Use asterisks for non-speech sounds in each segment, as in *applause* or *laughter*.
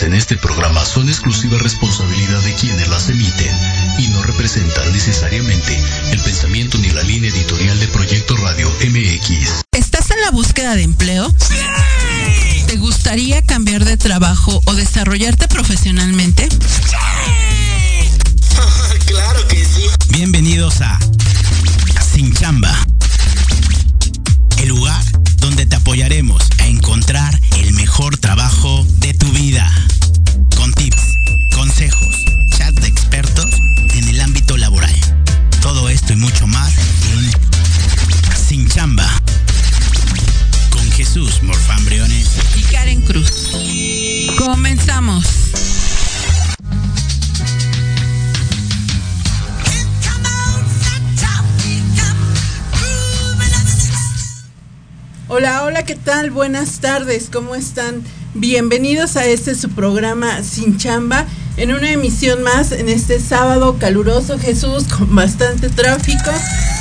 vertidas en este programa son exclusiva responsabilidad de quienes las emiten y no representan necesariamente el pensamiento ni la línea editorial de Proyecto Radio MX. ¿Estás en la búsqueda de empleo? ¡Sí! ¿Te gustaría cambiar de trabajo o desarrollarte profesionalmente? ¡Sí! *laughs* claro que sí. Bienvenidos a Sin Chamba. El lugar donde te apoyaremos a encontrar el mejor trabajo de tu vida. Comenzamos. Hola, hola, ¿qué tal? Buenas tardes, ¿cómo están? Bienvenidos a este su programa Sin Chamba, en una emisión más en este sábado caluroso, Jesús, con bastante tráfico.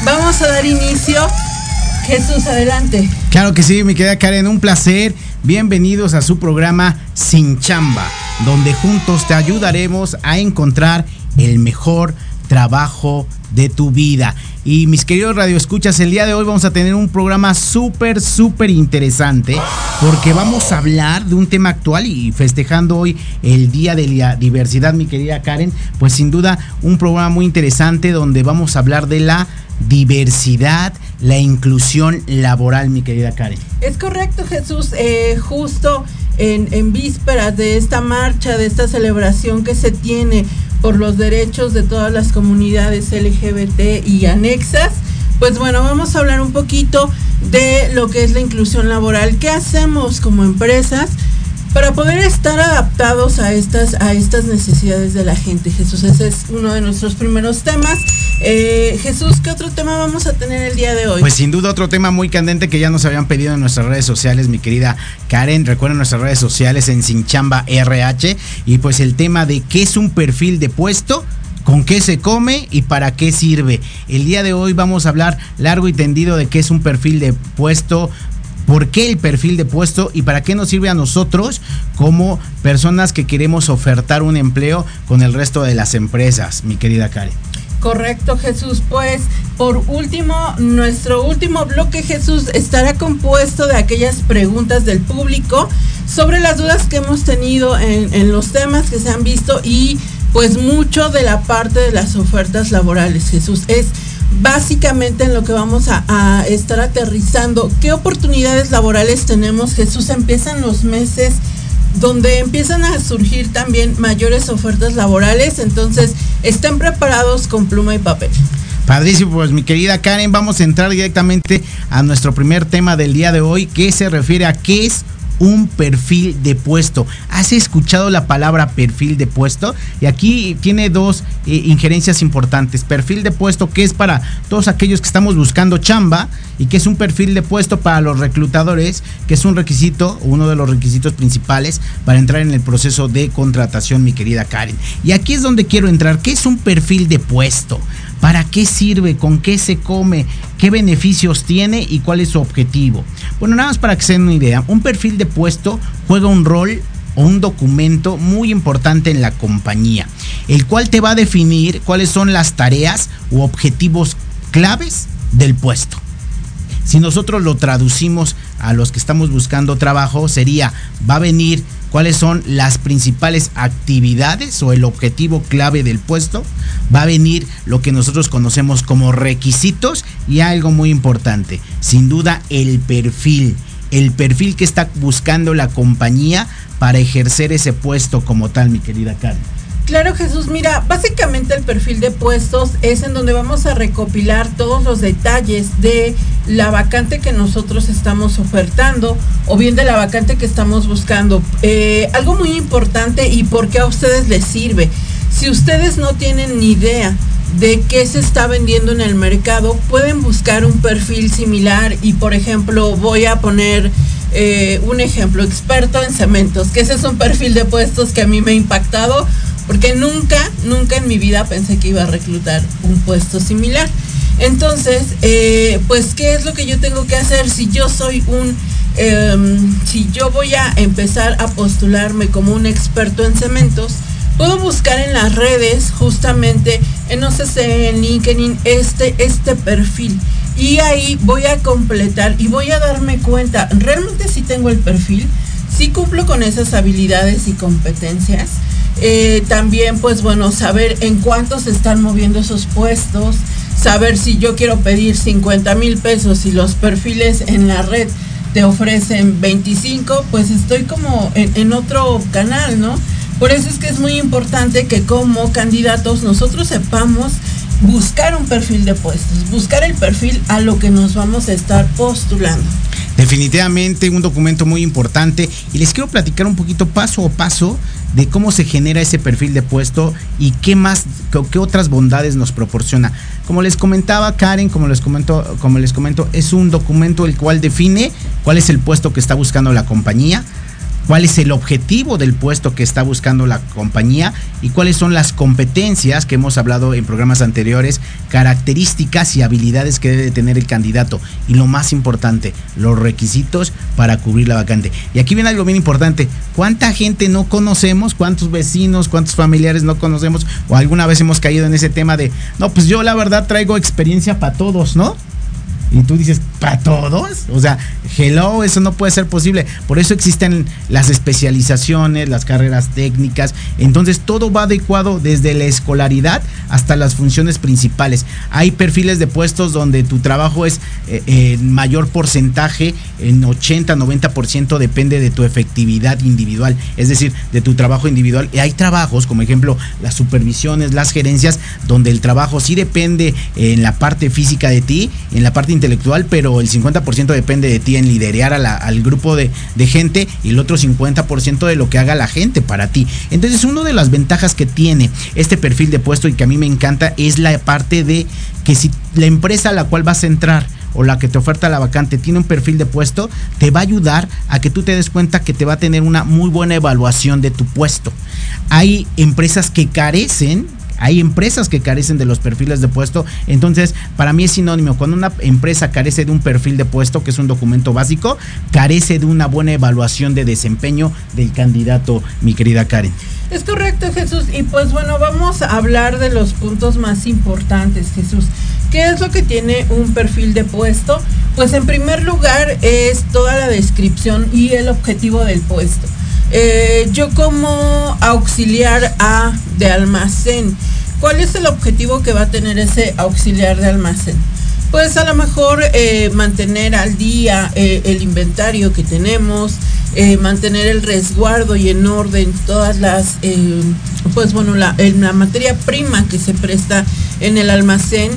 Vamos a dar inicio. Jesús, adelante. Claro que sí, mi querida Karen, un placer. Bienvenidos a su programa Sin Chamba, donde juntos te ayudaremos a encontrar el mejor trabajo de tu vida. Y mis queridos radioescuchas, el día de hoy vamos a tener un programa súper, súper interesante porque vamos a hablar de un tema actual y festejando hoy el Día de la Diversidad, mi querida Karen, pues sin duda un programa muy interesante donde vamos a hablar de la diversidad, la inclusión laboral, mi querida Karen. Es correcto, Jesús. Eh, justo en, en vísperas de esta marcha, de esta celebración que se tiene por los derechos de todas las comunidades LGBT y anexas. Pues bueno, vamos a hablar un poquito de lo que es la inclusión laboral. ¿Qué hacemos como empresas para poder estar adaptados a estas, a estas necesidades de la gente? Jesús, ese es uno de nuestros primeros temas. Eh, Jesús, ¿qué otro tema vamos a tener el día de hoy? Pues sin duda otro tema muy candente que ya nos habían pedido en nuestras redes sociales, mi querida Karen. Recuerden nuestras redes sociales en Sinchamba RH y pues el tema de qué es un perfil de puesto con qué se come y para qué sirve. El día de hoy vamos a hablar largo y tendido de qué es un perfil de puesto, por qué el perfil de puesto y para qué nos sirve a nosotros como personas que queremos ofertar un empleo con el resto de las empresas, mi querida Karen. Correcto, Jesús. Pues por último, nuestro último bloque, Jesús, estará compuesto de aquellas preguntas del público sobre las dudas que hemos tenido en, en los temas que se han visto y pues mucho de la parte de las ofertas laborales, Jesús. Es básicamente en lo que vamos a, estar aterrizando. ¿Qué oportunidades laborales tenemos, Jesús? Empiezan los meses donde empiezan a surgir también mayores ofertas laborales, entonces estén preparados con pluma y papel. Padrísimo, pues mi querida Karen, vamos a entrar directamente a nuestro primer tema del día de hoy, que se refiere a qué es un perfil de puesto. ¿Has escuchado la palabra perfil de puesto? Y aquí tiene dos eh, injerencias importantes. Perfil de puesto que es para todos aquellos que estamos buscando chamba y que es un perfil de puesto para los reclutadores, que es un requisito, uno de los requisitos principales para entrar en el proceso de contratación, mi querida Karen. Y aquí es donde quiero entrar. ¿Qué es un perfil de puesto? ¿Para qué sirve? ¿Con qué se come? ¿Qué beneficios tiene? ¿Y cuál es su objetivo? Bueno, nada más para que se den una idea. Un perfil de puesto juega un rol o un documento muy importante en la compañía, el cual te va a definir cuáles son las tareas u objetivos claves del puesto. Si nosotros lo traducimos a los que estamos buscando trabajo, sería, va a venir cuáles son las principales actividades o el objetivo clave del puesto, va a venir lo que nosotros conocemos como requisitos y algo muy importante, sin duda el perfil, el perfil que está buscando la compañía para ejercer ese puesto como tal, mi querida Karen. Claro, Jesús. Mira, básicamente el perfil de puestos es en donde vamos a recopilar todos los detalles de la vacante que nosotros estamos ofertando o bien de la vacante que estamos buscando. Eh, algo muy importante y por qué a ustedes les sirve. Si ustedes no tienen ni idea de qué se está vendiendo en el mercado, pueden buscar un perfil similar y, por ejemplo, voy a poner eh, un ejemplo, experto en cementos, que ese es un perfil de puestos que a mí me ha impactado porque nunca, nunca en mi vida pensé que iba a reclutar un puesto similar. Entonces, eh, pues, ¿qué es lo que yo tengo que hacer si yo soy un em, si yo voy a empezar a postularme como un experto en cementos, puedo buscar en las redes justamente en OCC, en LinkedIn, este, este perfil. Y ahí voy a completar y voy a darme cuenta, realmente si tengo el perfil, si cumplo con esas habilidades y competencias. Eh, también, pues bueno, saber en cuánto se están moviendo esos puestos, saber si yo quiero pedir 50 mil pesos y los perfiles en la red te ofrecen 25, pues estoy como en, otro canal, ¿no? Por eso es que es muy importante que como candidatos nosotros sepamos buscar un perfil de puestos, buscar el perfil a lo que nos vamos a estar postulando. Definitivamente un documento muy importante y les quiero platicar un poquito paso a paso de cómo se genera ese perfil de puesto y qué más, qué, otras bondades nos proporciona. Como les comentaba Karen, como les comento, como les comento, es un documento el cual define cuál es el puesto que está buscando la compañía, cuál es el objetivo del puesto que está buscando la compañía y cuáles son las competencias que hemos hablado en programas anteriores, características y habilidades que debe tener el candidato y lo más importante, los requisitos para cubrir la vacante. Y aquí viene algo bien importante, ¿cuánta gente no conocemos? ¿Cuántos vecinos, cuántos familiares no conocemos? O alguna vez hemos caído en ese tema de, no, pues yo la verdad traigo experiencia para todos, ¿no? Y tú dices, ¿para todos? O sea, hello, eso no puede ser posible. Por eso existen las especializaciones, las carreras técnicas. Entonces, todo va adecuado desde la escolaridad hasta las funciones principales. Hay perfiles de puestos donde tu trabajo es eh, en mayor porcentaje, en 80, 90% depende de tu efectividad individual, es decir, de tu trabajo individual. Y hay trabajos, como ejemplo, las supervisiones, las gerencias, donde el trabajo sí depende en la parte física de ti, en la parte intelectual, pero el 50% depende de ti en liderar al grupo de, de gente y el otro 50% de lo que haga la gente para ti. Entonces, una de las ventajas que tiene este perfil de puesto y que a mí me encanta es la parte de que si la empresa a la cual vas a entrar o la que te oferta la vacante tiene un perfil de puesto, te va a ayudar a que tú te des cuenta que te va a tener una muy buena evaluación de tu puesto. Hay empresas que carecen hay empresas que carecen de los perfiles de puesto. Entonces, para mí es sinónimo. Cuando una empresa carece de un perfil de puesto, que es un documento básico, carece de una buena evaluación de desempeño del candidato, mi querida Karen. Es correcto, Jesús. Y pues bueno, vamos a hablar de los puntos más importantes, Jesús. ¿Qué es lo que tiene un perfil de puesto? Pues en primer lugar es toda la descripción y el objetivo del puesto. Eh, yo como auxiliar A de almacén, ¿cuál es el objetivo que va a tener ese auxiliar de almacén? Pues a lo mejor eh, mantener al día eh, el inventario que tenemos, mantener el resguardo y en orden todas las, pues bueno, la, la, materia prima que se presta en el almacén.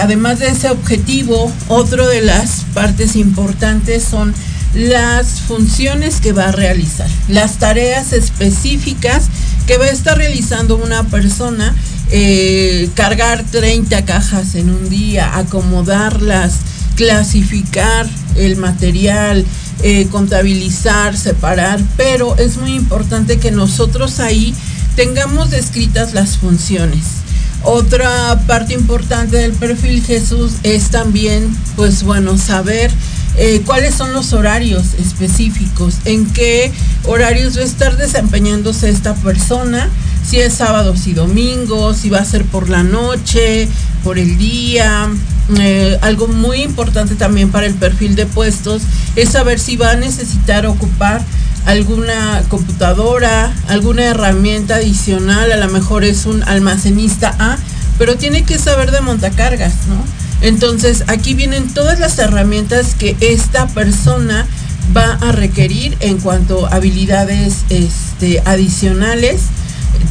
además de ese objetivo, otro de las partes importantes son las funciones que va a realizar, las tareas específicas que va a estar realizando una persona, eh, cargar 30 cajas en un día, acomodarlas, clasificar el material, eh, contabilizar, separar, pero es muy importante que nosotros ahí tengamos descritas las funciones. Otra parte importante del perfil Jesús es también, pues bueno, saber eh, cuáles son los horarios específicos, en qué horarios va a estar desempeñándose esta persona, si es sábados y domingos, si va a ser por la noche, por el día. Eh, algo muy importante también para el perfil de puestos es saber si va a necesitar ocupar alguna computadora, alguna herramienta adicional, a lo mejor es un almacenista A, pero tiene que saber de montacargas, ¿no? Entonces aquí vienen todas las herramientas que esta persona va a requerir en cuanto a habilidades este, adicionales.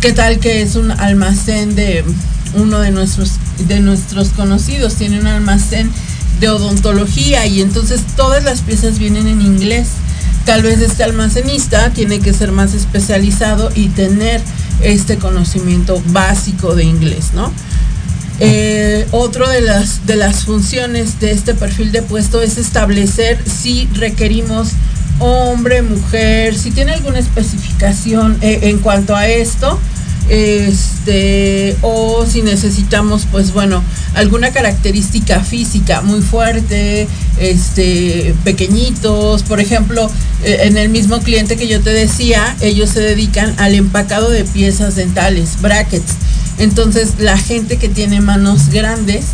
¿Qué tal que es un almacén de uno de nuestros, de nuestros conocidos? Tiene un almacén de odontología y entonces todas las piezas vienen en inglés. Tal vez este almacenista tiene que ser más especializado y tener este conocimiento básico de inglés, ¿no? Eh, otro de las, de las funciones de este perfil de puesto es establecer si requerimos hombre, mujer, si tiene alguna especificación eh, en cuanto a esto. este o si necesitamos pues bueno alguna característica física muy fuerte este pequeñitos por ejemplo eh, en el mismo cliente que yo te decía ellos se dedican al empacado de piezas dentales brackets entonces la gente que tiene manos grandes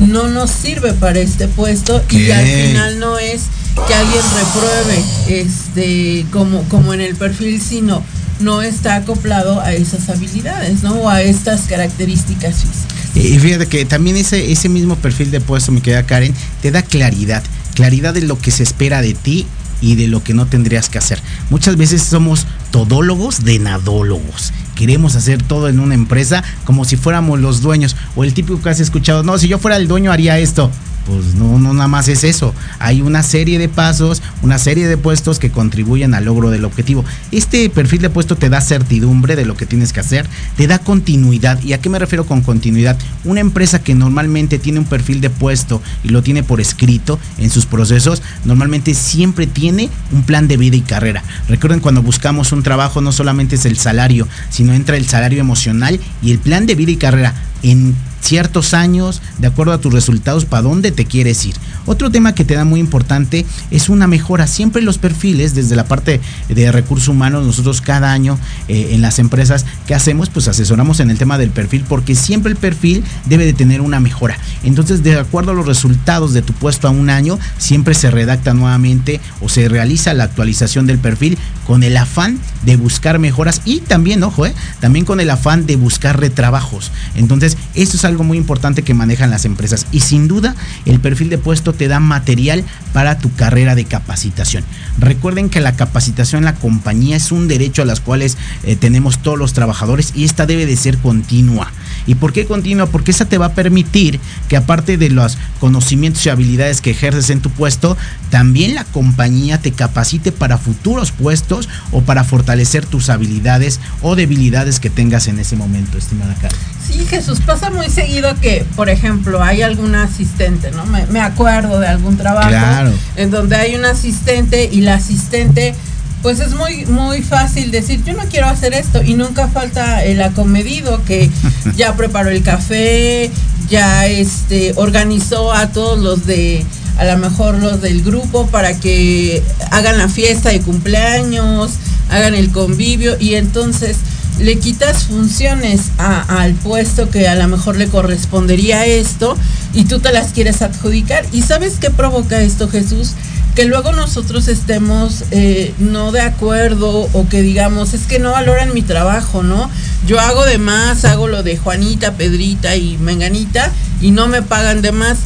no nos sirve para este puesto y al final no es que alguien repruebe este como como en el perfil sino no está acoplado a esas habilidades, ¿no? O a estas características físicas. Y fíjate que también ese, ese mismo perfil de puesto, me queda Karen, te da claridad, claridad de lo que se espera de ti y de lo que no tendrías que hacer. Muchas veces somos todólogos de nadólogos. Queremos hacer todo en una empresa como si fuéramos los dueños. O el típico que has escuchado, no, si yo fuera el dueño haría esto pues no, no nada más es eso. Hay una serie de pasos, una serie de puestos que contribuyen al logro del objetivo. Este perfil de puesto te da certidumbre de lo que tienes que hacer, te da continuidad. ¿Y a qué me refiero con continuidad? Una empresa que normalmente tiene un perfil de puesto y lo tiene por escrito en sus procesos, normalmente siempre tiene un plan de vida y carrera. Recuerden cuando buscamos un trabajo no solamente es el salario, sino entra el salario emocional y el plan de vida y carrera en ciertos años, de acuerdo a tus resultados, para dónde te quieres ir. Otro tema que te da muy importante es una mejora. Siempre los perfiles, desde la parte de recursos humanos, nosotros cada año eh, en las empresas que hacemos, pues asesoramos en el tema del perfil, porque siempre el perfil debe de tener una mejora. Entonces, de acuerdo a los resultados de tu puesto a un año, siempre se redacta nuevamente o se realiza la actualización del perfil con el afán de buscar mejoras y también, ojo, eh, también con el afán de buscar retrabajos. Entonces, esto es algo muy importante que manejan las empresas y sin duda el perfil de puesto te da material para tu carrera de capacitación. Recuerden que la capacitación en la compañía es un derecho a las cuales eh, tenemos todos los trabajadores y esta debe de ser continua. ¿Y por qué continua? Porque esa te va a permitir que aparte de los conocimientos y habilidades que ejerces en tu puesto, también la compañía te capacite para futuros puestos o para fortalecer tus habilidades o debilidades que tengas en ese momento, estimada Carla. Sí, Jesús, pasa muy seguido que, por ejemplo, hay algún asistente, ¿no? Me, acuerdo de algún trabajo en donde hay un asistente y la asistente, pues es muy, muy fácil decir, yo no quiero hacer esto y nunca falta el acomedido que *laughs* ya preparó el café, ya este, organizó a todos los de a lo mejor los del grupo para que hagan la fiesta de cumpleaños, hagan el convivio y entonces le quitas funciones al puesto que a lo mejor le correspondería a esto y tú te las quieres adjudicar. ¿Y sabes qué provoca esto, Jesús? Que luego nosotros estemos eh, no de acuerdo o que digamos, es que no valoran mi trabajo, ¿no? Yo hago de más, hago lo de Juanita, Pedrita y Menganita y no me pagan de más.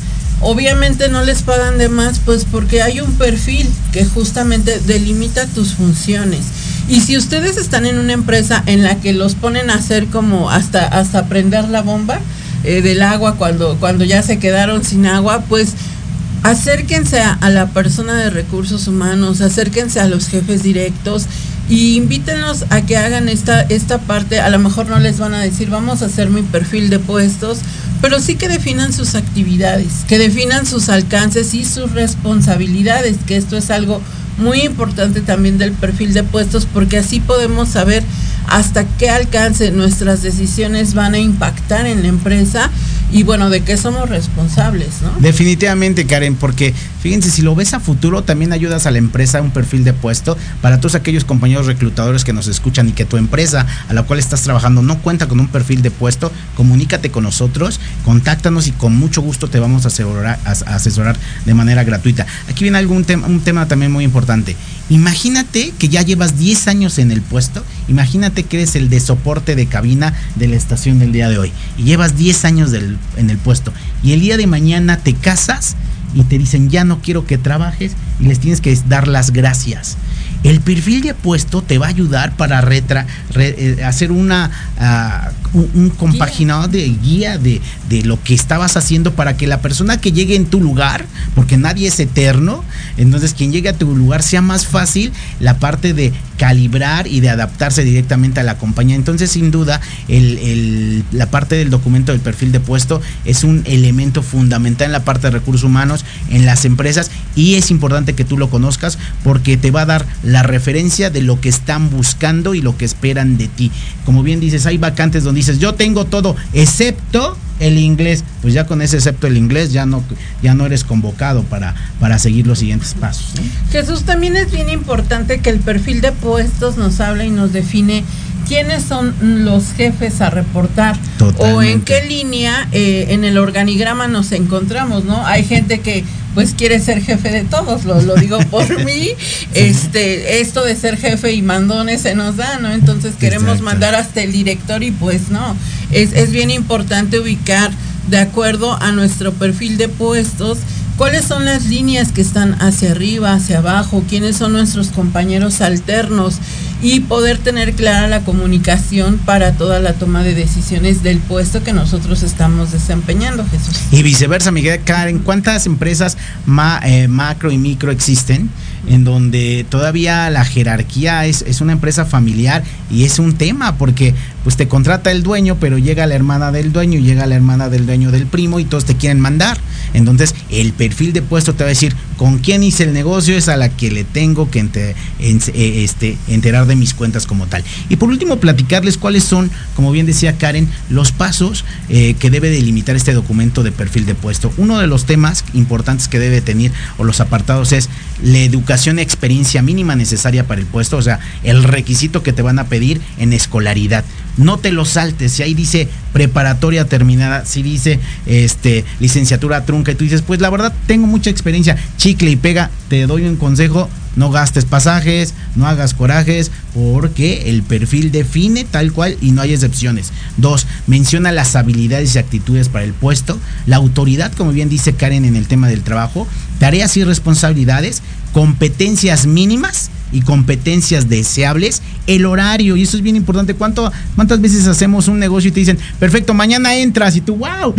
Obviamente no les pagan de más, pues porque hay un perfil que justamente delimita tus funciones. Y si ustedes están en una empresa en la que los ponen a hacer como hasta, hasta prender la bomba eh, del agua cuando, cuando ya se quedaron sin agua, pues acérquense a, la persona de recursos humanos, acérquense a los jefes directos y invítenos a que hagan esta, esta parte. A lo mejor no les van a decir, vamos a hacer mi perfil de puestos, pero sí que definan sus actividades, que definan sus alcances y sus responsabilidades, que esto es algo muy importante también del perfil de puestos porque así podemos saber hasta qué alcance nuestras decisiones van a impactar en la empresa y bueno, de qué somos responsables, ¿no? Definitivamente, Karen, porque fíjense, si lo ves a futuro, también ayudas a la empresa a un perfil de puesto para todos aquellos compañeros reclutadores que nos escuchan y que tu empresa a la cual estás trabajando no cuenta con un perfil de puesto, comunícate con nosotros, contáctanos y con mucho gusto te vamos a asesorar, a asesorar de manera gratuita. Aquí viene algún tema, un tema también muy importante. Imagínate que ya llevas 10 años en el puesto, imagínate que eres el de soporte de cabina de la estación del día de hoy y llevas 10 años en el puesto y el día de mañana te casas y te dicen ya no quiero que trabajes y les tienes que dar las gracias. El perfil de puesto te va a ayudar para eh, hacer una, ah, un, compaginado de guía de, de, lo que estabas haciendo para que la persona que llegue en tu lugar, porque nadie es eterno, entonces quien llegue a tu lugar sea más fácil la parte de calibrar y de adaptarse directamente a la compañía. Entonces, sin duda, la parte del documento del perfil de puesto es un elemento fundamental en la parte de recursos humanos, en las empresas, y es importante que tú lo conozcas porque te va a dar la referencia de lo que están buscando y lo que esperan de ti. Como bien dices, hay vacantes donde dices, yo tengo todo, excepto el inglés, pues ya con ese excepto el inglés ya no, ya no eres convocado para, para seguir los siguientes pasos. Jesús, también es bien importante que el perfil de puestos nos hable y nos define quiénes son los jefes a reportar o en qué línea eh, en el organigrama nos encontramos, ¿no? Hay gente que pues quiere ser jefe de todos, lo, lo digo por *laughs* mí, este, esto de ser jefe y mandones se nos da, ¿no? Entonces queremos mandar hasta el director y pues no, es, es bien importante ubicar de acuerdo a nuestro perfil de puestos, cuáles son las líneas que están hacia arriba, hacia abajo, quiénes son nuestros compañeros alternos y poder tener clara la comunicación para toda la toma de decisiones del puesto que nosotros estamos desempeñando, Jesús. Y viceversa, Miguel Karen, ¿cuántas empresas eh, macro y micro existen? en donde todavía la jerarquía es, es, una empresa familiar y es un tema porque pues te contrata el dueño pero llega la hermana del dueño llega la hermana del dueño del primo y todos te quieren mandar entonces el perfil de puesto te va a decir con quién hice el negocio es a la que le tengo que eh, este, enterar mis cuentas como tal. Y por último platicarles cuáles son como bien decía Karen los pasos eh, que debe delimitar este documento de perfil de puesto. Uno de los temas importantes que debe tener o los apartados es la educación y experiencia mínima necesaria para el puesto, o sea, el requisito que te van a pedir en escolaridad. No te lo saltes, si ahí dice preparatoria terminada, si dice este licenciatura trunca y tú dices, pues la verdad tengo mucha experiencia, chicle y pega, te doy un consejo, no gastes pasajes, no hagas corajes, porque el perfil define tal cual y no hay excepciones. Dos, menciona las habilidades y actitudes para el puesto, la autoridad, como bien dice Karen en el tema del trabajo, tareas y responsabilidades, competencias mínimas y competencias deseables, el horario, y eso es bien importante. ¿Cuánto, ¿Cuántas veces hacemos un negocio y te dicen, perfecto, mañana entras y tú, wow,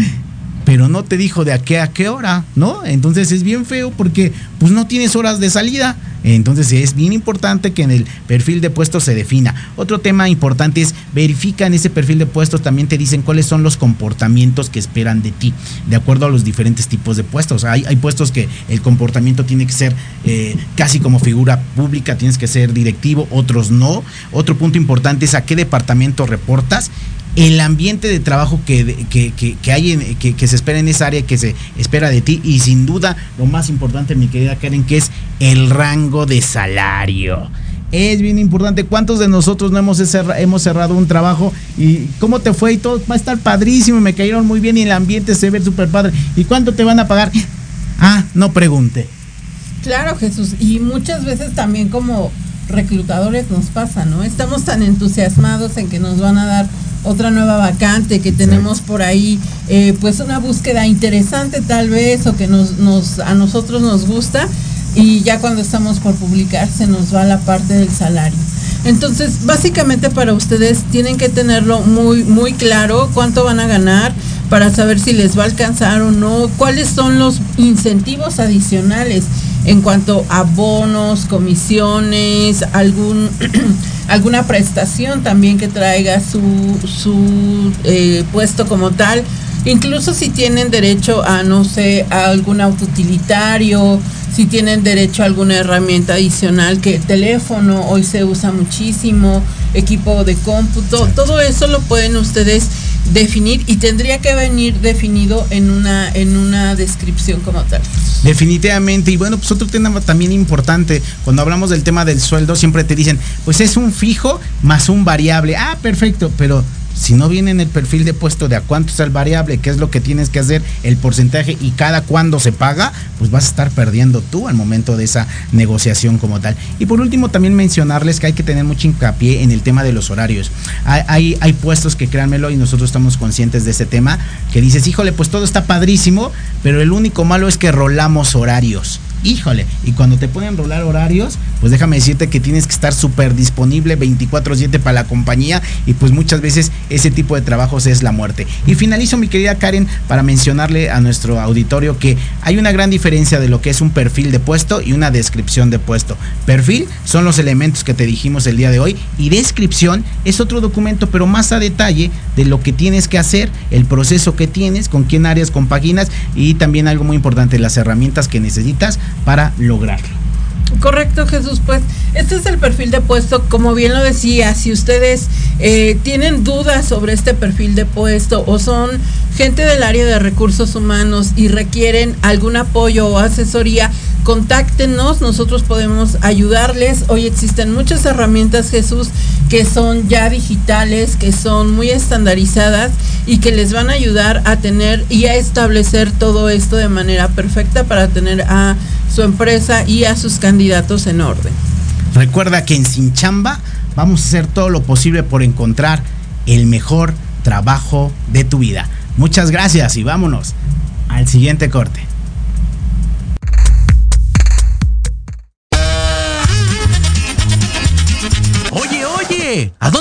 pero no te dijo de a qué a qué hora, ¿no? Entonces es bien feo porque pues no tienes horas de salida. Entonces es bien importante que en el perfil de puestos se defina. Otro tema importante es verifica en ese perfil de puestos también te dicen cuáles son los comportamientos que esperan de ti, de acuerdo a los diferentes tipos de puestos. Hay, hay puestos que el comportamiento tiene que ser eh, casi como figura pública, tienes que ser directivo, otros no. Otro punto importante es a qué departamento reportas el ambiente de trabajo que, que, hay en, que, se espera en esa área que se espera de ti y sin duda lo más importante mi querida Karen que es el rango de salario. Es bien importante cuántos de nosotros no hemos cerrado, hemos cerrado un trabajo y cómo te fue y todo va a estar padrísimo me cayeron muy bien y el ambiente se ve súper padre y cuánto te van a pagar ah no pregunte. Claro Jesús y muchas veces también como reclutadores nos pasa no estamos tan entusiasmados en que nos van a dar otra nueva vacante que tenemos por ahí, eh, pues una búsqueda interesante tal vez o que nos, nos, a nosotros nos gusta y ya cuando estamos por publicar se nos va la parte del salario. Entonces, básicamente para ustedes tienen que tenerlo muy, muy claro cuánto van a ganar para saber si les va a alcanzar o no, cuáles son los incentivos adicionales en cuanto a bonos, comisiones, algún *clears throat* alguna prestación también que traiga su, su eh, puesto como tal. Incluso si tienen derecho a, no sé, a algún autoutilitario, si tienen derecho a alguna herramienta adicional, que teléfono hoy se usa muchísimo, equipo de cómputo, todo eso lo pueden ustedes definir y tendría que venir definido en una, en una descripción como tal. Definitivamente, y bueno, pues otro tema también importante, cuando hablamos del tema del sueldo, siempre te dicen, pues es un fijo más un variable. Ah, perfecto, pero si no viene en el perfil de puesto de a cuánto es el variable, qué es lo que tienes que hacer, el porcentaje y cada cuándo se paga, pues vas a estar perdiendo tú al momento de esa negociación como tal. Y por último, también mencionarles que hay que tener mucho hincapié en el tema de los horarios. Hay, hay, puestos que créanmelo y nosotros estamos conscientes de ese tema, que dices, híjole, pues todo está padrísimo, pero el único malo es que rolamos horarios híjole, y cuando te pueden rolar horarios, pues déjame decirte que tienes que estar súper disponible 24/7 para la compañía y pues muchas veces ese tipo de trabajos es la muerte. Y finalizo mi querida Karen para mencionarle a nuestro auditorio que hay una gran diferencia de lo que es un perfil de puesto y una descripción de puesto. Perfil son los elementos que te dijimos el día de hoy y descripción es otro documento pero más a detalle de lo que tienes que hacer, el proceso que tienes, con quién áreas compaginas y también algo muy importante, las herramientas que necesitas para lograrlo. Correcto, Jesús. Pues este es el perfil de puesto, como bien lo decía, si ustedes eh, tienen dudas sobre este perfil de puesto o son gente del área de recursos humanos y requieren algún apoyo o asesoría, contáctenos, nosotros podemos ayudarles. Hoy existen muchas herramientas, Jesús, que son ya digitales, que son muy estandarizadas y que les van a ayudar a tener y a establecer todo esto de manera perfecta para tener a su empresa y a sus candidatos en orden. Recuerda que en Sin Chamba vamos a hacer todo lo posible por encontrar el mejor trabajo de tu vida. Muchas gracias y vámonos al siguiente corte. Oye, oye, ¿a dónde.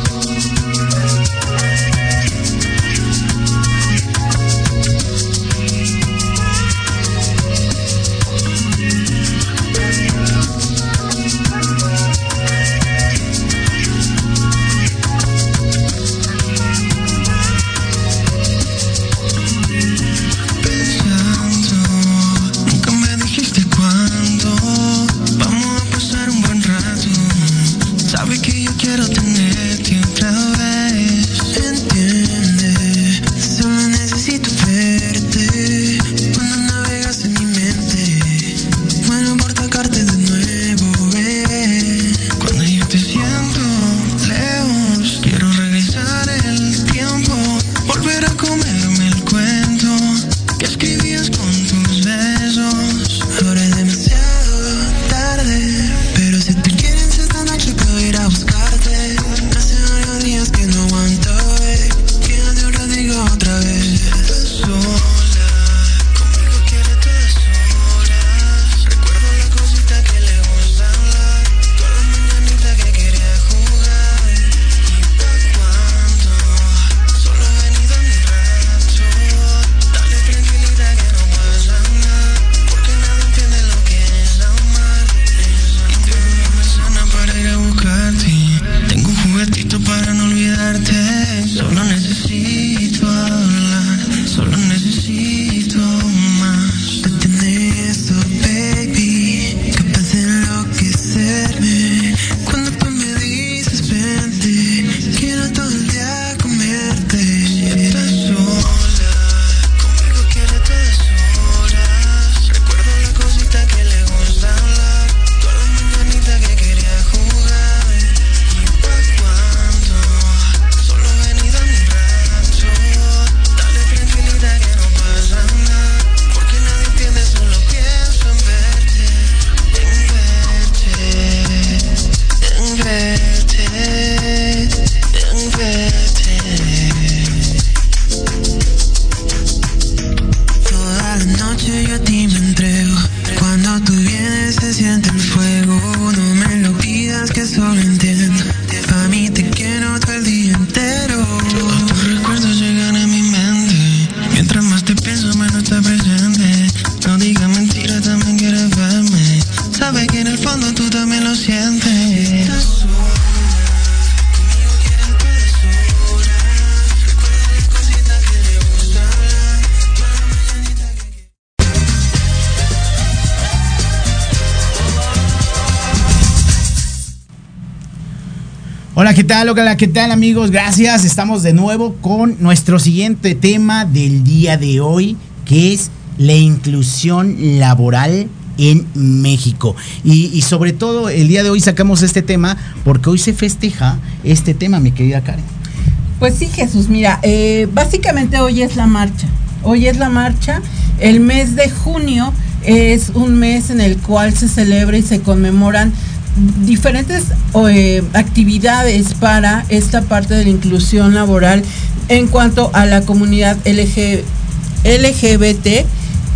Tal? Hola, ¿qué tal amigos? Gracias. Estamos de nuevo con nuestro siguiente tema del día de hoy, que es la inclusión laboral en México. Y, sobre todo el día de hoy sacamos este tema porque hoy se festeja este tema, mi querida Karen. Pues sí, Jesús, mira, eh, básicamente hoy es la marcha. Hoy es la marcha. El mes de junio es un mes en el cual se celebra y se conmemoran diferentes eh, actividades para esta parte de la inclusión laboral en cuanto a la comunidad LG, LGBT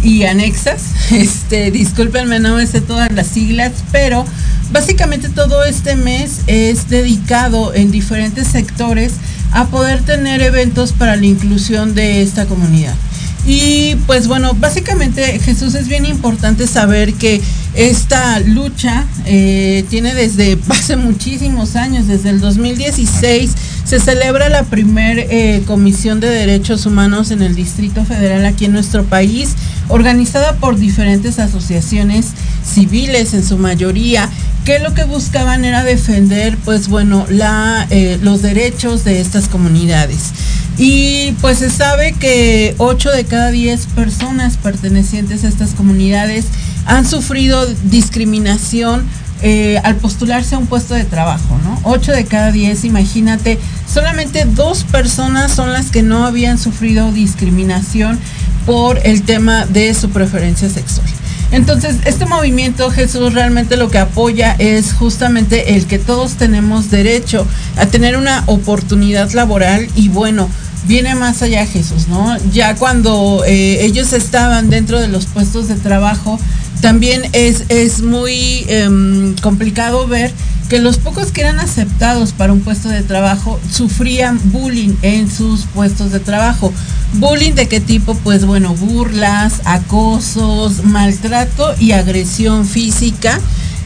y anexas. *laughs* Este, discúlpenme, no me sé todas las siglas, pero básicamente todo este mes es dedicado en diferentes sectores a poder tener eventos para la inclusión de esta comunidad. Y pues bueno, básicamente Jesús es bien importante saber que esta lucha eh, tiene desde *laughs* hace muchísimos años, desde el 2016 se celebra la primer eh, Comisión de Derechos Humanos en el Distrito Federal aquí en nuestro país, organizada por diferentes asociaciones civiles en su mayoría, que lo que buscaban era defender, pues bueno, la, eh, los derechos de estas comunidades. Y pues se sabe que 8 de cada 10 personas pertenecientes a estas comunidades han sufrido discriminación eh, al postularse a un puesto de trabajo, ¿no? 8 de cada 10, imagínate, solamente dos personas son las que no habían sufrido discriminación por el tema de su preferencia sexual. Entonces, este movimiento Jesús realmente lo que apoya es justamente el que todos tenemos derecho a tener una oportunidad laboral y bueno, viene más allá Jesús, ¿no? Ya cuando eh, ellos estaban dentro de los puestos de trabajo, también es, es muy em, complicado ver que los pocos que eran aceptados para un puesto de trabajo sufrían bullying en sus puestos de trabajo. Bullying de qué tipo? Pues bueno, burlas, acosos, maltrato y agresión física.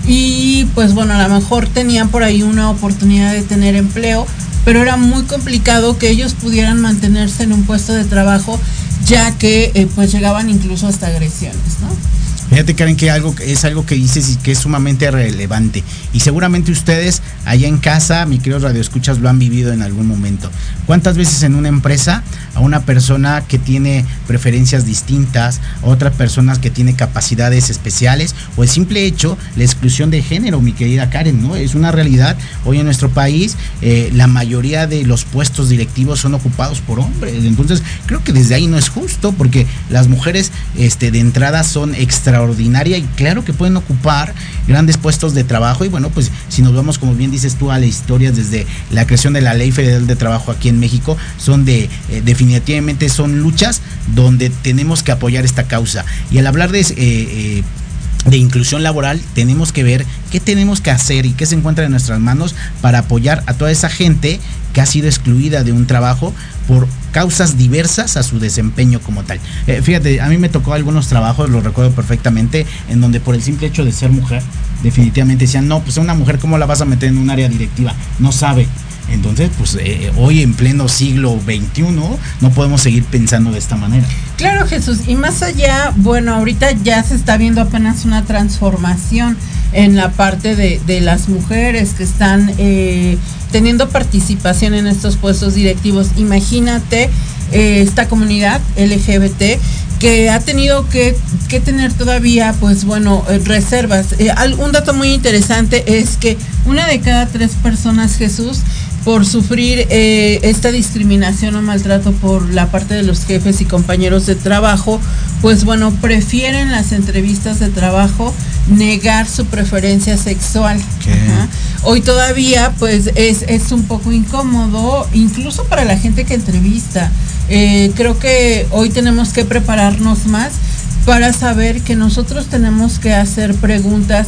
Y pues bueno, a lo mejor tenían por ahí una oportunidad de tener empleo, pero era muy complicado que ellos pudieran mantenerse en un puesto de trabajo, ya que eh, pues llegaban incluso hasta agresiones, ¿no? Fíjate, Karen, que algo, es algo que dices y que es sumamente relevante. Y seguramente ustedes allá en casa, mi queridos radioescuchas, lo han vivido en algún momento. ¿Cuántas veces en una empresa a una persona que tiene preferencias distintas, a otras personas que tiene capacidades especiales, o el simple hecho, la exclusión de género, mi querida Karen, ¿no? Es una realidad. Hoy en nuestro país, eh, la mayoría de los puestos directivos son ocupados por hombres. Entonces, creo que desde ahí no es justo, porque las mujeres este, de entrada son extra ordinaria y claro que pueden ocupar grandes puestos de trabajo y bueno, pues si nos vamos como bien dices tú a la historia desde la creación de la Ley Federal de Trabajo aquí en México, son de eh, definitivamente son luchas donde tenemos que apoyar esta causa. Y al hablar de eh, eh, de inclusión laboral, tenemos que ver qué tenemos que hacer y qué se encuentra en nuestras manos para apoyar a toda esa gente que ha sido excluida de un trabajo por causas diversas a su desempeño como tal. Eh, fíjate, a mí me tocó algunos trabajos, lo recuerdo perfectamente, en donde por el simple hecho de ser mujer, definitivamente decían, no, pues una mujer, ¿cómo la vas a meter en un área directiva? No sabe. Entonces, pues eh, hoy en pleno siglo XXI no podemos seguir pensando de esta manera. Claro, Jesús. Y más allá, bueno, ahorita ya se está viendo apenas una transformación en la parte de, las mujeres que están eh, teniendo participación en estos puestos directivos. Imagínate eh, esta comunidad LGBT que ha tenido que, tener todavía, pues bueno, reservas. un dato muy interesante es que una de cada tres personas, Jesús, por sufrir eh, esta discriminación o maltrato por la parte de los jefes y compañeros de trabajo, pues bueno, prefieren las entrevistas de trabajo negar su preferencia sexual. Hoy todavía pues es, es, un poco incómodo, incluso para la gente que entrevista. Eh, creo que hoy tenemos que prepararnos más para saber que nosotros tenemos que hacer preguntas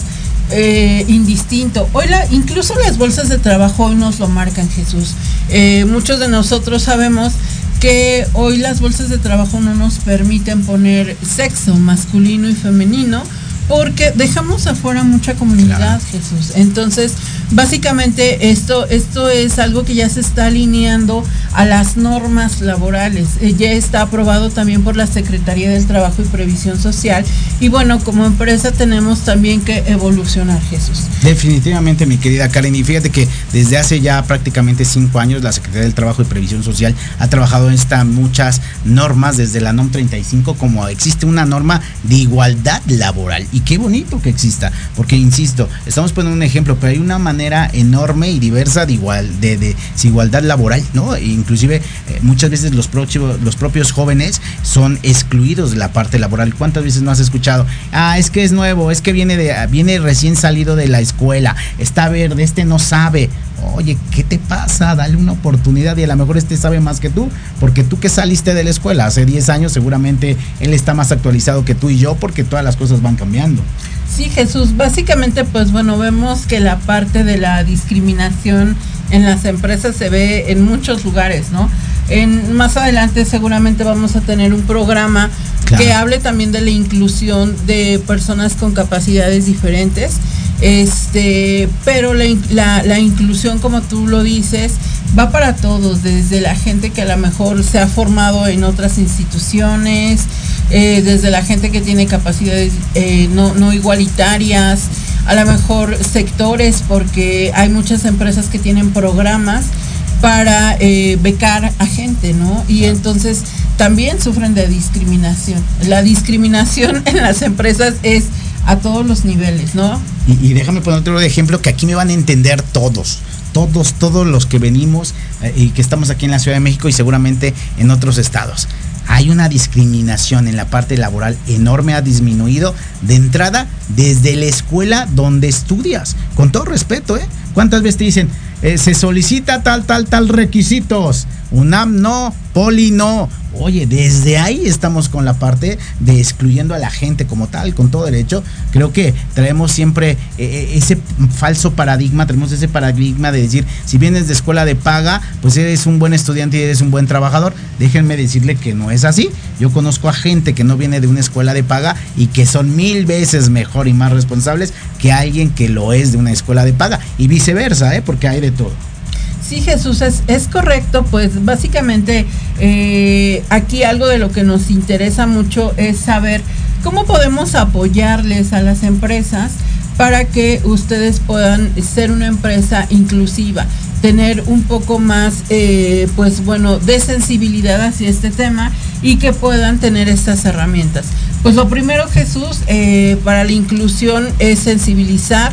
eh, indistinto. Hoy la, incluso las bolsas de trabajo hoy nos lo marcan Jesús. Eh, muchos de nosotros sabemos que hoy las bolsas de trabajo no nos permiten poner sexo masculino y femenino porque dejamos afuera mucha comunidad, Jesús. Entonces, básicamente esto, esto es algo que ya se está alineando a las normas laborales. Eh, ya está aprobado también por la Secretaría del Trabajo y Previsión Social. Y bueno, como empresa tenemos también que evolucionar, Jesús. Definitivamente, mi querida Karen. Y fíjate que desde hace ya prácticamente cinco años la Secretaría del Trabajo y Previsión Social ha trabajado en estas muchas normas, desde la NOM 35, como existe una norma de igualdad laboral. Y qué bonito que exista, porque insisto, estamos poniendo un ejemplo, pero hay una manera enorme y diversa de igual de, desigualdad laboral, ¿no? E inclusive eh, muchas veces los, los propios jóvenes son excluidos de la parte laboral. ¿Cuántas veces no has escuchado? Ah, es que es nuevo, es que viene de viene recién salido de la escuela, está verde, este no sabe. Oye, ¿qué te pasa? Dale una oportunidad y a lo mejor este sabe más que tú, porque tú que saliste de la escuela hace 10 años, seguramente él está más actualizado que tú y yo, porque todas las cosas van cambiando. Sí, Jesús, básicamente pues bueno, vemos que la parte de la discriminación en las empresas se ve en muchos lugares, ¿no? En, más adelante seguramente vamos a tener un programa que hable también de la inclusión de personas con capacidades diferentes. Este, pero la, la, inclusión, como tú lo dices, va para todos, desde la gente que a lo mejor se ha formado en otras instituciones, eh, desde la gente que tiene capacidades eh, no, no igualitarias, a lo mejor sectores, porque hay muchas empresas que tienen programas para eh, becar a gente, ¿no? Y entonces también sufren de discriminación. La discriminación *laughs* en las empresas es a todos los niveles, ¿no? Y, déjame poner otro ejemplo que aquí me van a entender todos. Todos, todos los que venimos eh, y que estamos aquí en la Ciudad de México y seguramente en otros estados hay una discriminación en la parte laboral enorme, ha disminuido de entrada desde la escuela donde estudias. Con todo respeto, ¿eh? ¿Cuántas veces te dicen, eh, se solicita tal, tal, tal requisitos? UNAM no, Poli no, Oye, desde ahí estamos con la parte de excluyendo a la gente como tal, con todo derecho. Creo que traemos siempre eh, eh, ese falso paradigma, tenemos ese paradigma de decir, si vienes de escuela de paga, pues eres un buen estudiante y eres un buen trabajador. Déjenme decirle que no es así. Yo conozco a gente que no viene de una escuela de paga y que son mil veces mejor y más responsables que alguien que lo es de una escuela de paga. Y viceversa, ¿eh? porque hay de todo. Sí, Jesús, es, es correcto, pues básicamente eh, aquí algo de lo que nos interesa mucho es saber cómo podemos apoyarles a las empresas para que ustedes puedan ser una empresa inclusiva, tener un poco más, eh, pues bueno, de sensibilidad hacia este tema y que puedan tener estas herramientas. Pues lo primero, Jesús, eh, para la inclusión es sensibilizar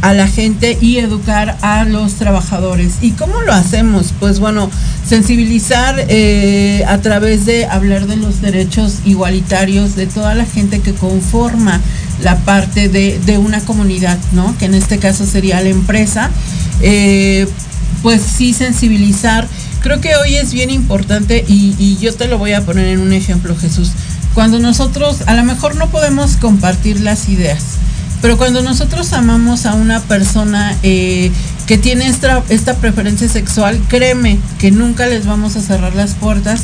a la gente y educar a los trabajadores. ¿Y cómo lo hacemos? Pues bueno, sensibilizar eh, a través de hablar de los derechos igualitarios de toda la gente que conforma la parte de, una comunidad, ¿no? Que en este caso sería la empresa. Eh, pues sí sensibilizar. Creo que hoy es bien importante y, y yo te lo voy a poner en un ejemplo, Jesús. Cuando nosotros a lo mejor no podemos compartir las ideas, pero cuando nosotros amamos a una persona eh, que tiene esta, esta preferencia sexual, créeme que nunca les vamos a cerrar las puertas.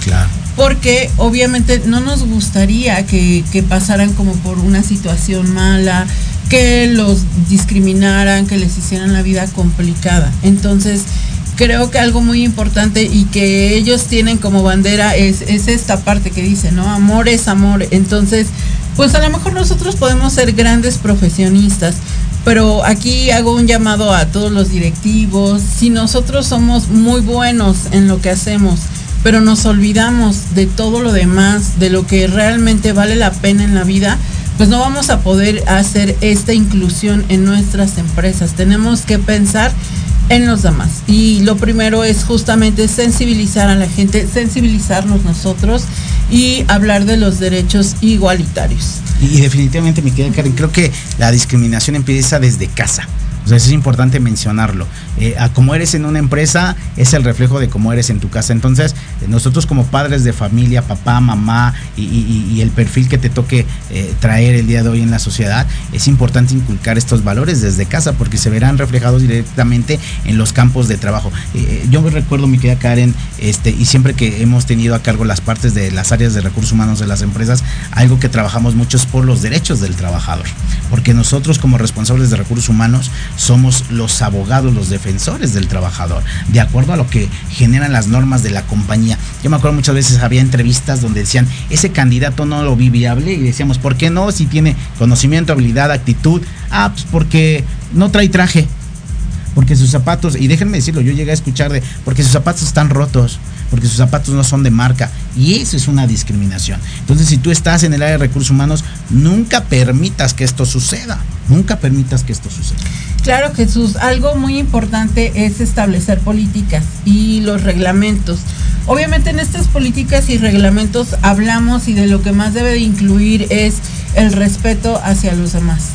Porque obviamente no nos gustaría que, que pasaran como por una situación mala, que los discriminaran, que les hicieran la vida complicada. Entonces, creo que algo muy importante y que ellos tienen como bandera es, es esta parte que dice, ¿no? Amor es amor. Entonces, pues a lo mejor nosotros podemos ser grandes profesionistas, pero aquí hago un llamado a todos los directivos, si nosotros somos muy buenos en lo que hacemos, pero nos olvidamos de todo lo demás, de lo que realmente vale la pena en la vida, pues no vamos a poder hacer esta inclusión en nuestras empresas. Tenemos que pensar en los demás. Y lo primero es justamente sensibilizar a la gente, sensibilizarnos nosotros y hablar de los derechos igualitarios. Y, definitivamente, mi querida Karen, creo que la discriminación empieza desde casa. Eso es importante mencionarlo. Eh, a como eres en una empresa es el reflejo de cómo eres en tu casa. Entonces, nosotros como padres de familia, papá, mamá y, el perfil que te toque eh, traer el día de hoy en la sociedad, es importante inculcar estos valores desde casa porque se verán reflejados directamente en los campos de trabajo. Eh, yo me recuerdo, mi querida Karen, este, y siempre que hemos tenido a cargo las partes de las áreas de recursos humanos de las empresas, algo que trabajamos mucho es por los derechos del trabajador. Porque nosotros como responsables de recursos humanos somos los abogados, los defensores del trabajador, de acuerdo a lo que generan las normas de la compañía. Yo me acuerdo muchas veces había entrevistas donde decían, ese candidato no lo vi viable y decíamos, ¿por qué no? Si tiene conocimiento, habilidad, actitud. Ah, pues porque no trae traje. porque sus zapatos, y déjenme decirlo, yo llegué a escuchar de, porque sus zapatos están rotos, porque sus zapatos no son de marca, y eso es una discriminación. Entonces, si tú estás en el área de recursos humanos, nunca permitas que esto suceda, nunca permitas que esto suceda. Claro, Jesús, algo muy importante es establecer políticas y los reglamentos. Obviamente en estas políticas y reglamentos hablamos y de lo que más debe de incluir es el respeto hacia los demás.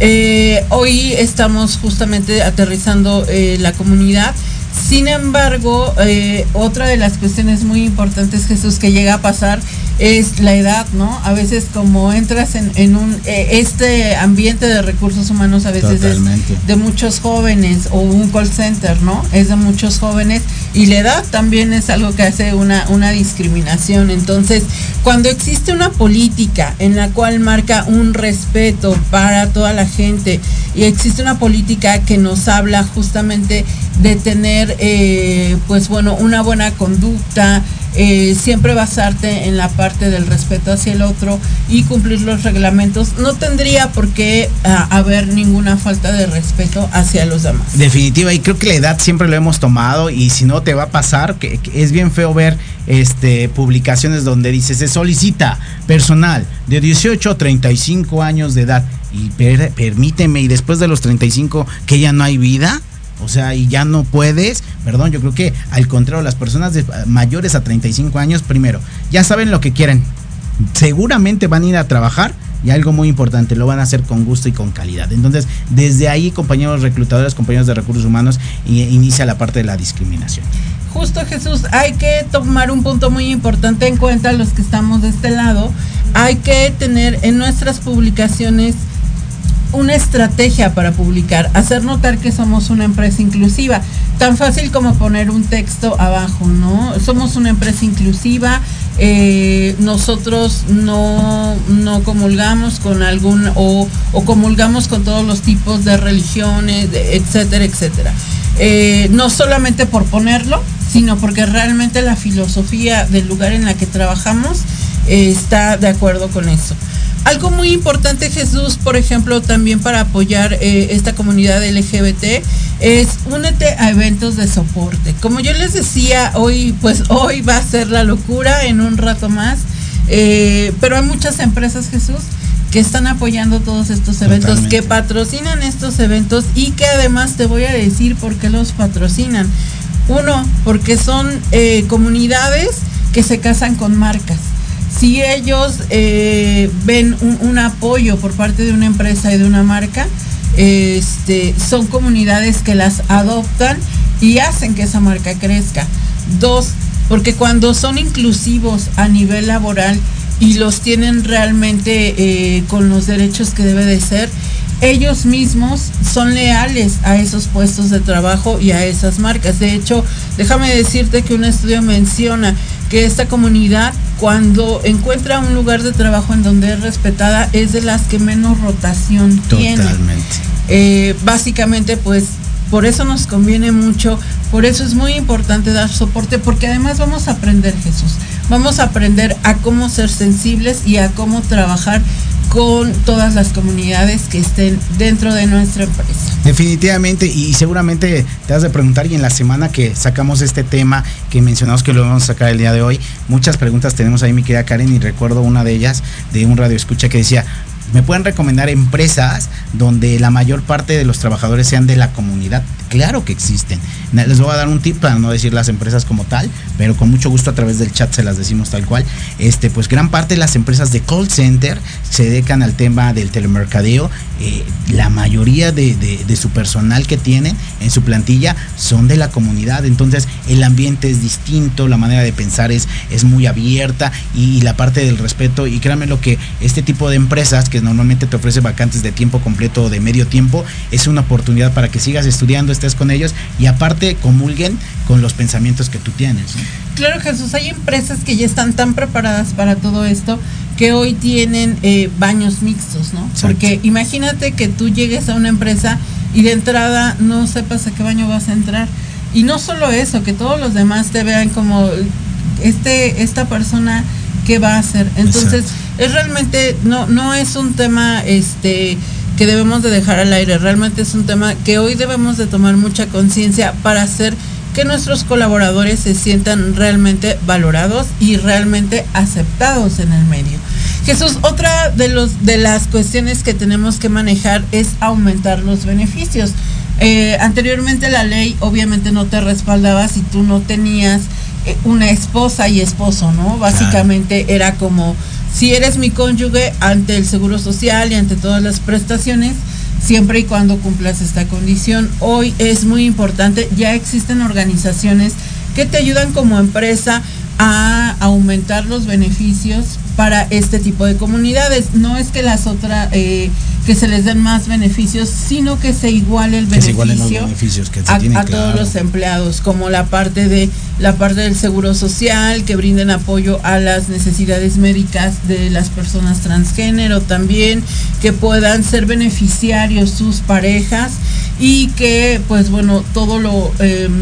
Eh, hoy estamos justamente aterrizando eh, la comunidad. Sin embargo, eh, otra de las cuestiones muy importantes, Jesús, que llega a pasar es la edad, ¿no? A veces como entras en, un este ambiente de recursos humanos a veces es de muchos jóvenes o un call center, ¿no? Es de muchos jóvenes y la edad también es algo que hace una, una discriminación. Entonces, cuando existe una política en la cual marca un respeto para toda la gente y existe una política que nos habla justamente de tener, eh, pues bueno, una buena conducta, eh, siempre basarte en la parte del respeto hacia el otro y cumplir los reglamentos, no tendría por qué ah, haber ninguna falta de respeto hacia los demás. Definitiva, y creo que la edad siempre lo hemos tomado y si no te va a pasar, que, es bien feo ver este, publicaciones donde dice se solicita personal de 18 a 35 años de edad y permíteme y después de los 35 que ya no hay vida o sea, y ya no puedes, perdón, yo creo que al contrario, las personas mayores a 35 años, primero, ya saben lo que quieren, seguramente van a ir a trabajar y algo muy importante, lo van a hacer con gusto y con calidad. Entonces, desde ahí, compañeros reclutadores, compañeros de recursos humanos, inicia la parte de la discriminación. Justo Jesús, hay que tomar un punto muy importante en cuenta los que estamos de este lado. Hay que tener en nuestras publicaciones una estrategia para publicar, hacer notar que somos una empresa inclusiva, tan fácil como poner un texto abajo, ¿no? Somos una empresa inclusiva, eh, nosotros no, no comulgamos con algún o, comulgamos con todos los tipos de religiones, etcétera, etcétera. Eh, no solamente por ponerlo, sino porque realmente la filosofía del lugar en la que trabajamos eh, está de acuerdo con eso. Algo muy importante, Jesús, por ejemplo, también para apoyar eh, esta comunidad LGBT, es únete a eventos de soporte. Como yo les decía, hoy, pues hoy va a ser la locura en un rato más, eh, pero hay muchas empresas, Jesús, que están apoyando todos estos eventos, que patrocinan estos eventos y que además te voy a decir por qué los patrocinan. Uno, porque son eh, comunidades que se casan con marcas si ellos eh, ven un, apoyo por parte de una empresa y de una marca, este, son comunidades que las adoptan y hacen que esa marca crezca. Dos, porque cuando son inclusivos a nivel laboral y los tienen realmente eh, con los derechos que debe de ser, ellos mismos son leales a esos puestos de trabajo y a esas marcas. De hecho, déjame decirte que un estudio menciona que esta comunidad cuando encuentra un lugar de trabajo en donde es respetada es de las que menos rotación tiene. Totalmente. Eh, básicamente pues por eso nos conviene mucho, por eso es muy importante dar soporte, porque además vamos a aprender Jesús, vamos a aprender a cómo ser sensibles y a cómo trabajar con todas las comunidades que estén dentro de nuestra empresa. Definitivamente, y seguramente te has de preguntar, y en la semana que sacamos este tema, que mencionamos que lo vamos a sacar el día de hoy, muchas preguntas tenemos ahí, mi querida Karen, y recuerdo una de ellas de un radio escucha que decía, me pueden recomendar empresas donde la mayor parte de los trabajadores sean de la comunidad. Claro que existen. Les voy a dar un tip para no decir las empresas como tal, pero con mucho gusto a través del chat se las decimos tal cual. Este, pues gran parte de las empresas de call center se dedican al tema del telemercadeo. Eh, la mayoría de, su personal que tienen en su plantilla son de la comunidad. Entonces el ambiente es distinto, la manera de pensar es, es muy abierta y, la parte del respeto. Y créanme lo que este tipo de empresas que normalmente te ofrece vacantes de tiempo completo o de medio tiempo es una oportunidad para que sigas estudiando estés con ellos y aparte comulguen con los pensamientos que tú tienes. Claro, Jesús, hay empresas que ya están tan preparadas para todo esto que hoy tienen eh, baños mixtos, ¿no? Porque imagínate que tú llegues a una empresa y de entrada no sepas a qué baño vas a entrar. Y no solo eso, que todos los demás te vean como este, esta persona qué va a hacer. Entonces, es realmente, no, no es un tema este que debemos de dejar al aire. Realmente es un tema que hoy debemos de tomar mucha conciencia para hacer que nuestros colaboradores se sientan realmente valorados y realmente aceptados en el medio. Jesús, otra de, los, de las cuestiones que tenemos que manejar es aumentar los beneficios. Eh, anteriormente la ley obviamente no te respaldaba si tú no tenías una esposa y esposo, ¿no? Básicamente era como, si eres mi cónyuge ante el Seguro Social y ante todas las prestaciones, siempre y cuando cumplas esta condición. Hoy es muy importante, ya existen organizaciones que te ayudan como empresa a aumentar los beneficios para este tipo de comunidades. No es que las otras, eh, que se les den más beneficios, sino que se iguale el beneficio a, todos los empleados, como la parte de la parte del seguro social, que brinden apoyo a las necesidades médicas de las personas transgénero también, que puedan ser beneficiarios sus parejas y que pues bueno todo lo em,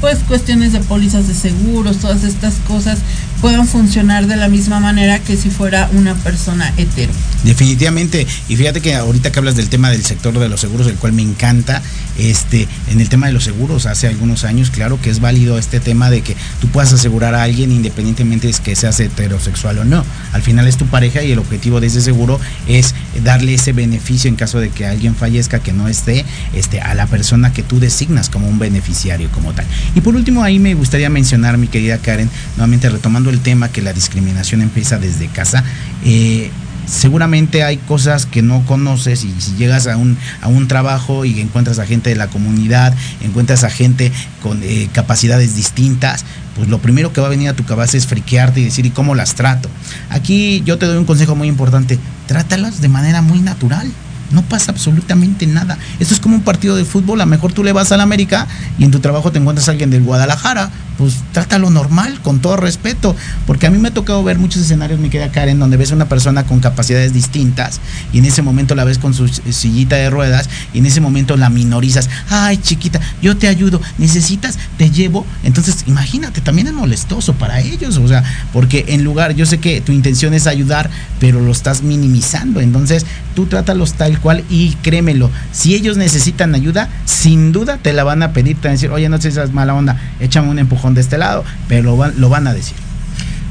pues cuestiones de pólizas de seguros todas estas cosas puedan funcionar de la misma manera que si fuera una persona hetero. Definitivamente, y fíjate que ahorita que hablas del tema del sector de los seguros, el cual me encanta, este, en el tema de los seguros, hace algunos años, claro que es válido este tema de que tú puedas asegurar a alguien independientemente de que seas heterosexual o no. Al final es tu pareja y el objetivo de ese seguro es darle ese beneficio en caso de que alguien fallezca que no esté este, a la persona que tú designas como un beneficiario como tal. Y por último, ahí me gustaría mencionar, mi querida Karen, nuevamente retomando el tema que la discriminación empieza desde casa, eh, seguramente hay cosas que no conoces y si llegas a un, a un trabajo y encuentras a gente de la comunidad, encuentras a gente con eh, capacidades distintas, pues lo primero que va a venir a tu cabeza es friquearte y decir, ¿y cómo las trato? Aquí yo te doy un consejo muy importante, trátalas de manera muy natural. No pasa absolutamente nada. Esto es como un partido de fútbol. A lo mejor tú le vas al América y en tu trabajo te encuentras a alguien del Guadalajara pues trátalo normal, con todo respeto, porque a mí me ha tocado ver muchos escenarios, mi querida Karen, donde ves a una persona con capacidades distintas y en ese momento la ves con su sillita de ruedas y en ese momento la minorizas, ay chiquita, yo te ayudo, necesitas, te llevo, entonces imagínate, también es molestoso para ellos, o sea, porque en lugar, yo sé que tu intención es ayudar, pero lo estás minimizando, entonces tú trátalos tal cual y créemelo, si ellos necesitan ayuda, sin duda te la van a pedir, te van a decir, oye, no seas mala onda, échame un empujón de este lado, pero lo van, lo van a decir.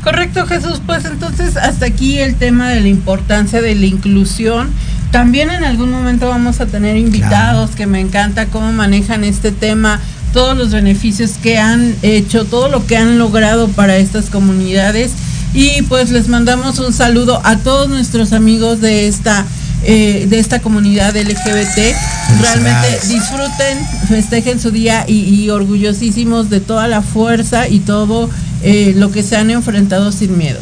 Correcto, Jesús. Pues entonces hasta aquí el tema de la importancia de la inclusión. También en algún momento vamos a tener invitados que me encanta cómo manejan este tema, todos los beneficios que han hecho, todo lo que han logrado para estas comunidades. Y pues les mandamos un saludo a todos nuestros amigos de esta eh, de esta comunidad LGBT. Realmente disfruten, festejen su día y, orgullosísimos de toda la fuerza y todo eh, lo que se han enfrentado sin miedo.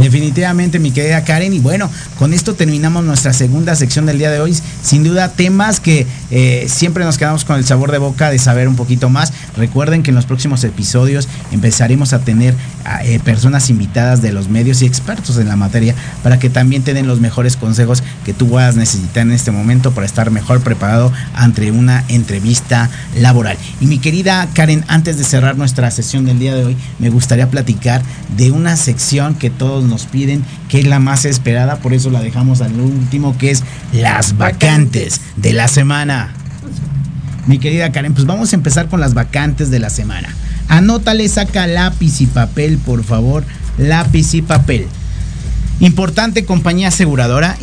Definitivamente, mi querida Karen. Y bueno, con esto terminamos nuestra segunda sección del día de hoy. Sin duda, temas que eh, siempre nos quedamos con el sabor de boca de saber un poquito más. Recuerden que en los próximos episodios empezaremos a tener eh, personas invitadas de los medios y expertos en la materia para que también tengan los mejores consejos que tú puedas necesitar en este momento para estar mejor preparado ante una entrevista laboral. Y mi querida Karen, antes de cerrar nuestra sesión del día de hoy, me gustaría platicar de una sección que todos nos piden, que es la más esperada, por eso la dejamos al último, que es las vacantes de la semana. Mi querida Karen, pues vamos a empezar con las vacantes de la semana. Anótale, saca lápiz y papel, por favor, lápiz y papel. Importante compañía aseguradora,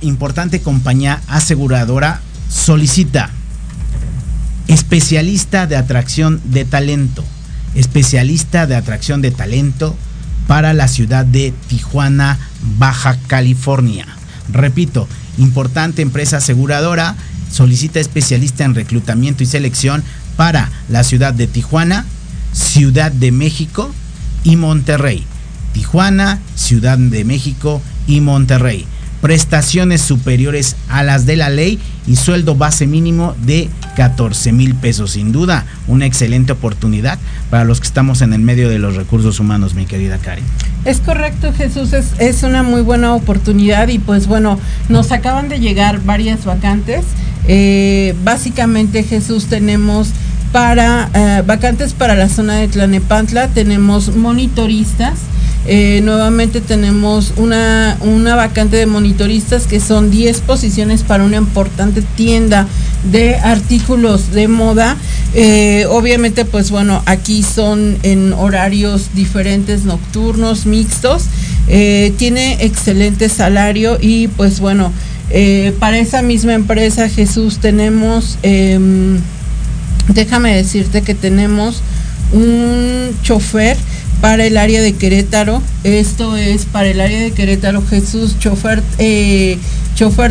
importante compañía aseguradora solicita especialista de atracción de talento, especialista de atracción de talento para la ciudad de Tijuana, Baja California. Repito, importante empresa aseguradora solicita especialista en reclutamiento y selección para la ciudad de Tijuana, Ciudad de México y Monterrey. Tijuana, Ciudad de México y Monterrey prestaciones superiores a las de la ley y sueldo base mínimo de 14 mil pesos. Sin duda, una excelente oportunidad para los que estamos en el medio de los recursos humanos, mi querida Karen. Es correcto, Jesús, es, una muy buena oportunidad y pues bueno, nos acaban de llegar varias vacantes. Eh, básicamente, Jesús, tenemos para eh, vacantes para la zona de Tlanepantla, tenemos monitoristas Eh, nuevamente tenemos una, una vacante de monitoristas que son 10 posiciones para una importante tienda de artículos de moda. Eh, obviamente, pues bueno, aquí son en horarios diferentes, nocturnos, mixtos. Tiene excelente salario y pues bueno, para esa misma empresa Jesús tenemos, em, déjame decirte que tenemos un chofer para el área de Querétaro. Esto es para el área de Querétaro Jesús, chofer, eh,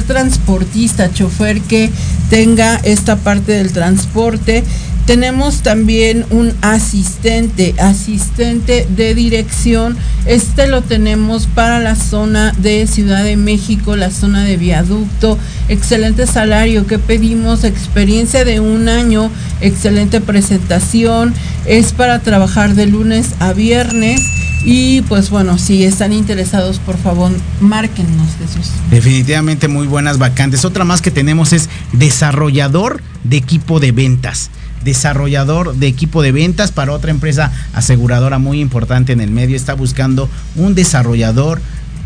transportista, chofer que tenga esta parte del transporte. Tenemos también un asistente, asistente de dirección. Este lo tenemos para la zona de Ciudad de México, la zona de viaducto. Excelente salario que pedimos, experiencia de un año, excelente presentación. Es para trabajar de lunes a viernes. Y pues bueno, si están interesados, por favor, márquennos, Jesús. Definitivamente muy buenas vacantes. Otra más que tenemos es desarrollador de equipo de ventas desarrollador de equipo de ventas para otra empresa aseguradora muy importante en el medio. Está buscando un desarrollador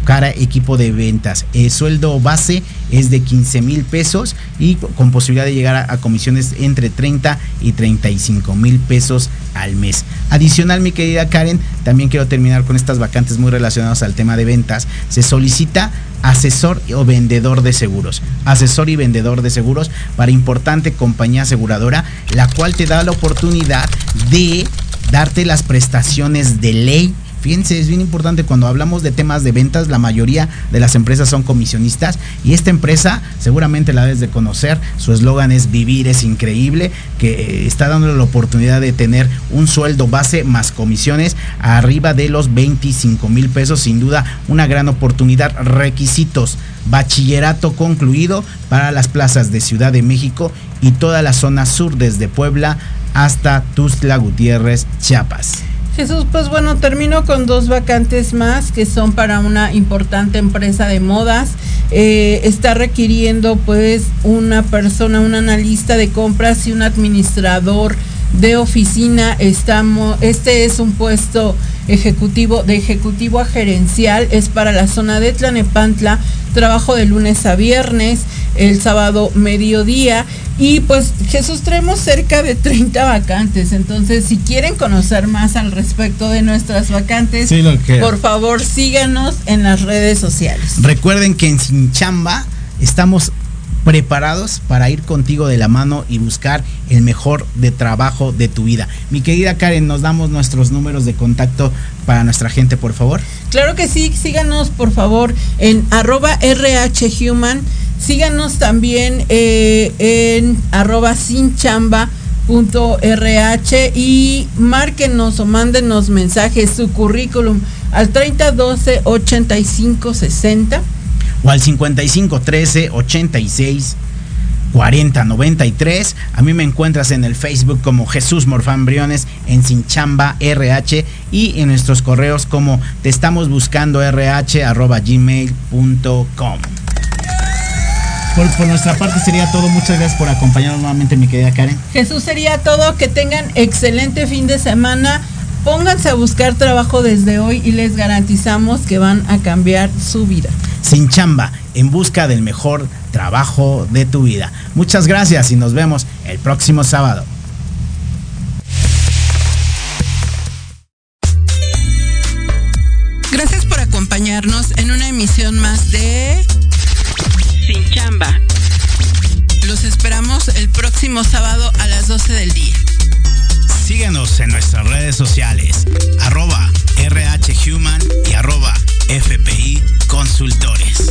cara equipo de ventas. El sueldo base es de 15 mil pesos y con posibilidad de llegar a, comisiones entre 30 y 35 mil pesos al mes. Adicional, mi querida Karen, también quiero terminar con estas vacantes muy relacionadas al tema de ventas. Se solicita asesor o vendedor de seguros. Asesor y vendedor de seguros para importante compañía aseguradora, la cual te da la oportunidad de darte las prestaciones de ley Fíjense, es bien importante cuando hablamos de temas de ventas, la mayoría de las empresas son comisionistas y esta empresa seguramente la debes de conocer, su eslogan es vivir es increíble, que eh, está dándole la oportunidad de tener un sueldo base más comisiones arriba de los 25 mil pesos, sin duda una gran oportunidad, requisitos, bachillerato concluido para las plazas de Ciudad de México y toda la zona sur desde Puebla hasta Tuzla Gutiérrez, Chiapas. Jesús, pues bueno, termino con dos vacantes más que son para una importante empresa de modas. Eh, está requiriendo pues una persona, un analista de compras y un administrador de oficina. Estamos, este es un puesto ejecutivo de ejecutivo a gerencial, es para la zona de Tlanepantla, trabajo de lunes a viernes, el sábado mediodía y pues Jesús traemos cerca de 30 vacantes, entonces si quieren conocer más al respecto de nuestras vacantes, por favor síganos en las redes sociales. Recuerden que en Sinchamba estamos preparados para ir contigo de la mano y buscar el mejor de trabajo de tu vida. Mi querida Karen, nos damos nuestros números de contacto para nuestra gente, por favor. Claro que sí, síganos por favor en arroba rhuman, síganos también eh, en arroba sinchamba.rh y márquenos o mándenos mensajes, su currículum al 3012 8560 o al 55 13 86 40 93. A mí me encuentras en el Facebook como Jesús Morfán Briones, en Sinchamba RH y en nuestros correos como te estamos buscando RH arroba gmail.com. Por, por, nuestra parte sería todo. Muchas gracias por acompañarnos nuevamente, mi querida Karen. Jesús sería todo. Que tengan excelente fin de semana. Pónganse a buscar trabajo desde hoy y les garantizamos que van a cambiar su vida sin chamba, en busca del mejor trabajo de tu vida. Muchas gracias y nos vemos el próximo sábado. Gracias por acompañarnos en una emisión más de Sin chamba. Los esperamos el próximo sábado a las 12 del día. Síguenos en nuestras redes sociales, arroba RHHuman y arroba FPI Consultores.